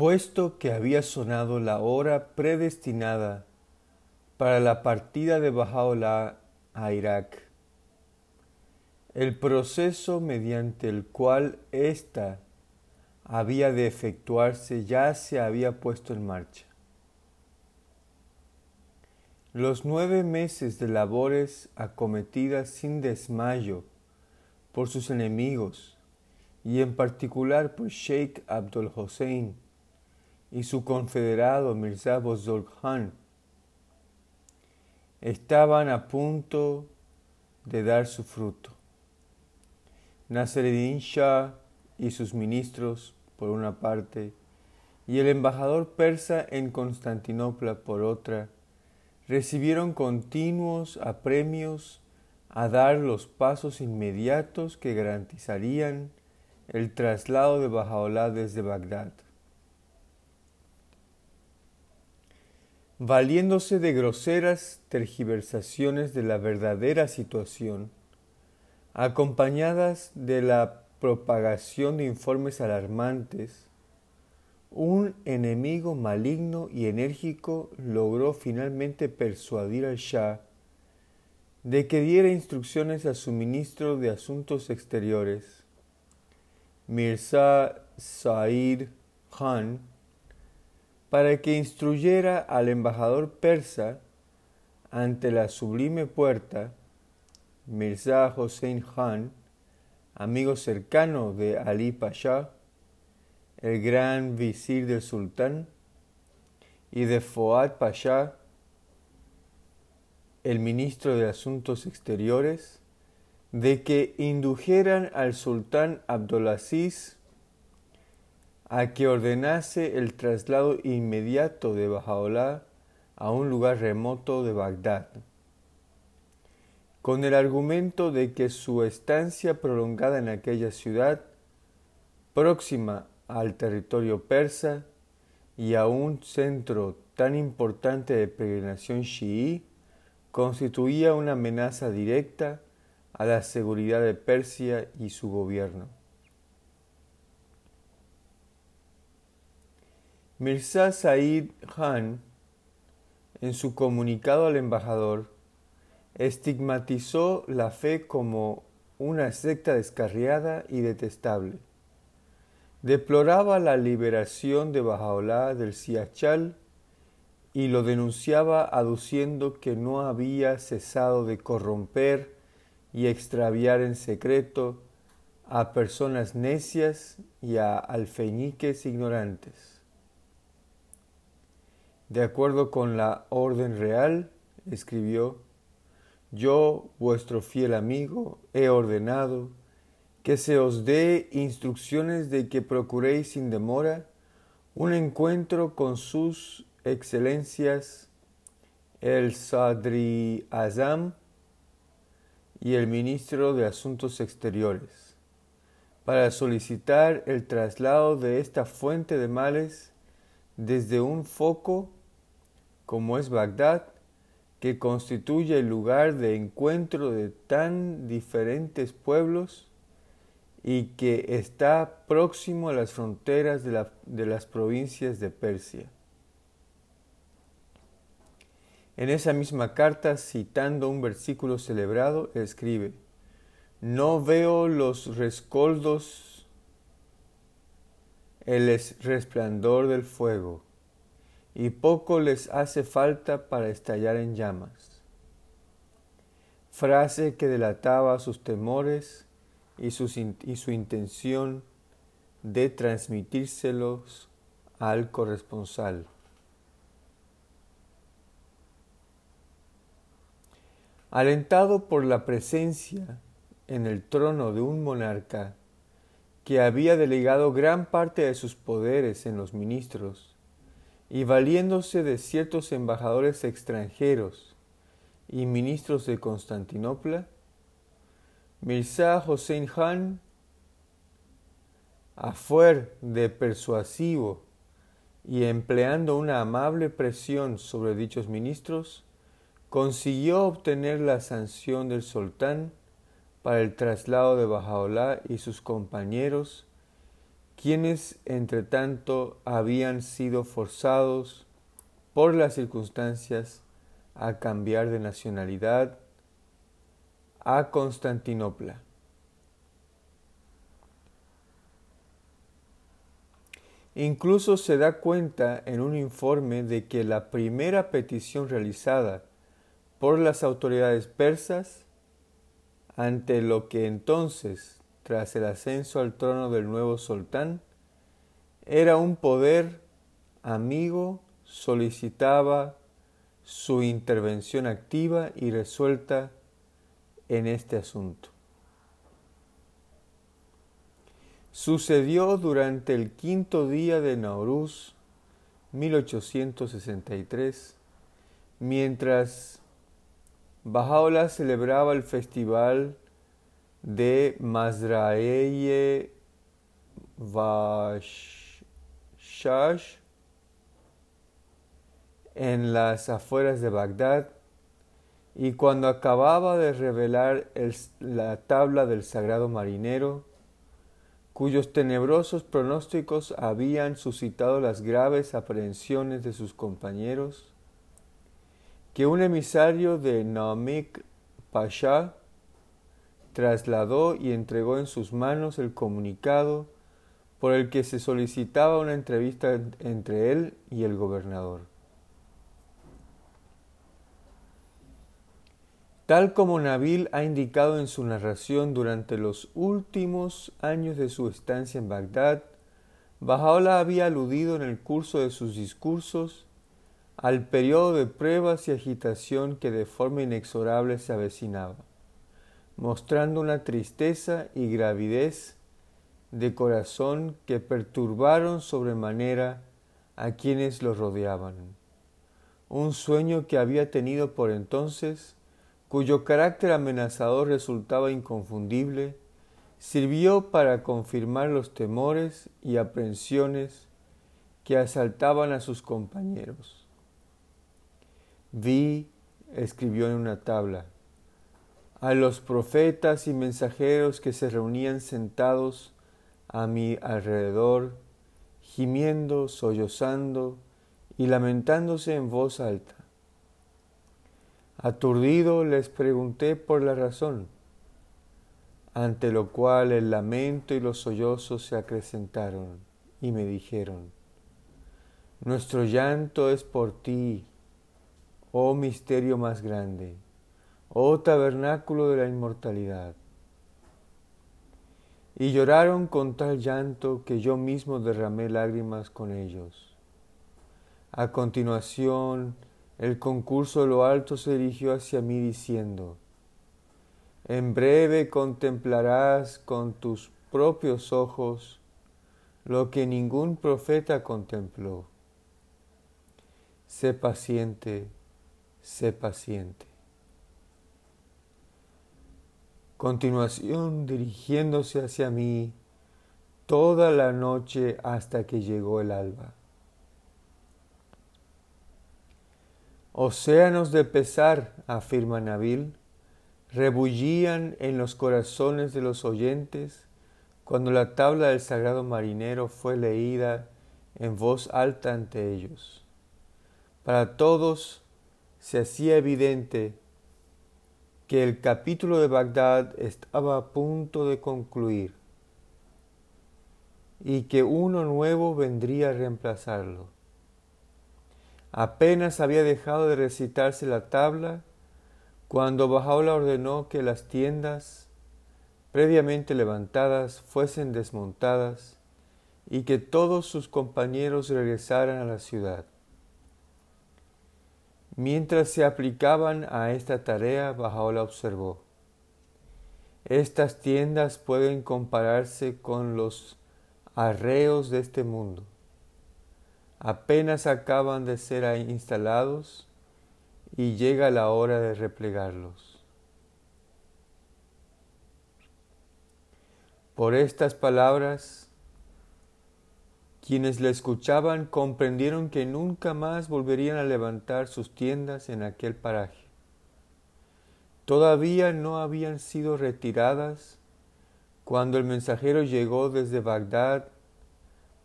Puesto que había sonado la hora predestinada para la partida de Bajaola a Irak, el proceso mediante el cual ésta había de efectuarse ya se había puesto en marcha. Los nueve meses de labores acometidas sin desmayo por sus enemigos y en particular por Sheikh Abdul Hussein y su confederado Mirza Bozorg Khan estaban a punto de dar su fruto. Nasreddin Shah y sus ministros, por una parte, y el embajador persa en Constantinopla, por otra, recibieron continuos apremios a dar los pasos inmediatos que garantizarían el traslado de Bajaola desde Bagdad. Valiéndose de groseras tergiversaciones de la verdadera situación, acompañadas de la propagación de informes alarmantes, un enemigo maligno y enérgico logró finalmente persuadir al Shah de que diera instrucciones a su ministro de Asuntos Exteriores, Mirza Said Khan, para que instruyera al embajador persa ante la sublime puerta, Mirza Hossein Khan, amigo cercano de Ali Pasha, el gran visir del sultán, y de Fuad Pasha, el ministro de Asuntos Exteriores, de que indujeran al sultán Abdulaziz a que ordenase el traslado inmediato de Bajaola a un lugar remoto de Bagdad, con el argumento de que su estancia prolongada en aquella ciudad, próxima al territorio persa y a un centro tan importante de peregrinación chií, constituía una amenaza directa a la seguridad de Persia y su gobierno. Mirza Said Khan, en su comunicado al embajador, estigmatizó la fe como una secta descarriada y detestable deploraba la liberación de Bajaolá del Siachal y lo denunciaba aduciendo que no había cesado de corromper y extraviar en secreto a personas necias y a alfeñiques ignorantes. De acuerdo con la orden real, escribió, yo, vuestro fiel amigo, he ordenado que se os dé instrucciones de que procuréis sin demora un encuentro con sus excelencias el Sadri Azam y el ministro de Asuntos Exteriores para solicitar el traslado de esta fuente de males desde un foco como es Bagdad, que constituye el lugar de encuentro de tan diferentes pueblos y que está próximo a las fronteras de, las provincias de Persia. En esa misma carta, citando un versículo celebrado, escribe, No veo los rescoldos, el resplandor del fuego, y poco les hace falta para estallar en llamas. Frase que delataba sus temores y y su intención de transmitírselos al corresponsal. Alentado por la presencia en el trono de un monarca que había delegado gran parte de sus poderes en los ministros, y valiéndose de ciertos embajadores extranjeros y ministros de Constantinopla, Mirza Hossein Khan, a fuer de persuasivo y empleando una amable presión sobre dichos ministros, consiguió obtener la sanción del sultán para el traslado de Bajaola y sus compañeros quienes entre tanto habían sido forzados por las circunstancias a cambiar de nacionalidad a Constantinopla. Incluso se da cuenta en un informe de que la primera petición realizada por las autoridades persas ante lo que entonces, tras el ascenso al trono del nuevo sultán, era un poder amigo, solicitaba su intervención activa y resuelta en este asunto. Sucedió durante el quinto día de Nauruz, 1863, mientras Bajaola celebraba el festival de Mazraeye Vashash en las afueras de Bagdad. Y cuando acababa de revelar la tabla del sagrado marinero, cuyos tenebrosos pronósticos habían suscitado las graves aprehensiones de sus compañeros, que un emisario de Naamik Pasha trasladó y entregó en sus manos el comunicado por el que se solicitaba una entrevista entre él y el gobernador. Tal como Nabil ha indicado en su narración durante los últimos años de su estancia en Bagdad, Bajaola había aludido en el curso de sus discursos al periodo de pruebas y agitación que de forma inexorable se avecinaba, mostrando una tristeza y gravidez de corazón que perturbaron sobremanera a quienes lo rodeaban. Un sueño que había tenido por entonces cuyo carácter amenazador resultaba inconfundible, sirvió para confirmar los temores y aprensiones que asaltaban a sus compañeros. Vi, escribió en una tabla, a los profetas y mensajeros que se reunían sentados a mi alrededor, gimiendo, sollozando y lamentándose en voz alta. Aturdido les pregunté por la razón, ante lo cual el lamento y los sollozos se acrecentaron y me dijeron, Nuestro llanto es por ti, oh misterio más grande, oh tabernáculo de la inmortalidad. Y lloraron con tal llanto que yo mismo derramé lágrimas con ellos. A continuación, el concurso de lo alto se dirigió hacia mí diciendo, En breve contemplarás con tus propios ojos lo que ningún profeta contempló. Sé paciente, sé paciente. Continuación, dirigiéndose hacia mí toda la noche hasta que llegó el alba. Océanos de pesar, afirma Nabil, rebullían en los corazones de los oyentes cuando la tabla del sagrado marinero fue leída en voz alta ante ellos. Para todos se hacía evidente que el capítulo de Bagdad estaba a punto de concluir y que uno nuevo vendría a reemplazarlo. Apenas había dejado de recitarse la tabla cuando Bajaola ordenó que las tiendas previamente levantadas fuesen desmontadas y que todos sus compañeros regresaran a la ciudad. Mientras se aplicaban a esta tarea, Bajaola observó, estas tiendas pueden compararse con los arreos de este mundo apenas acaban de ser instalados y llega la hora de replegarlos. Por estas palabras, quienes le escuchaban comprendieron que nunca más volverían a levantar sus tiendas en aquel paraje. Todavía no habían sido retiradas cuando el mensajero llegó desde Bagdad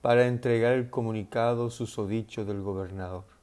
para entregar el comunicado susodicho del gobernador.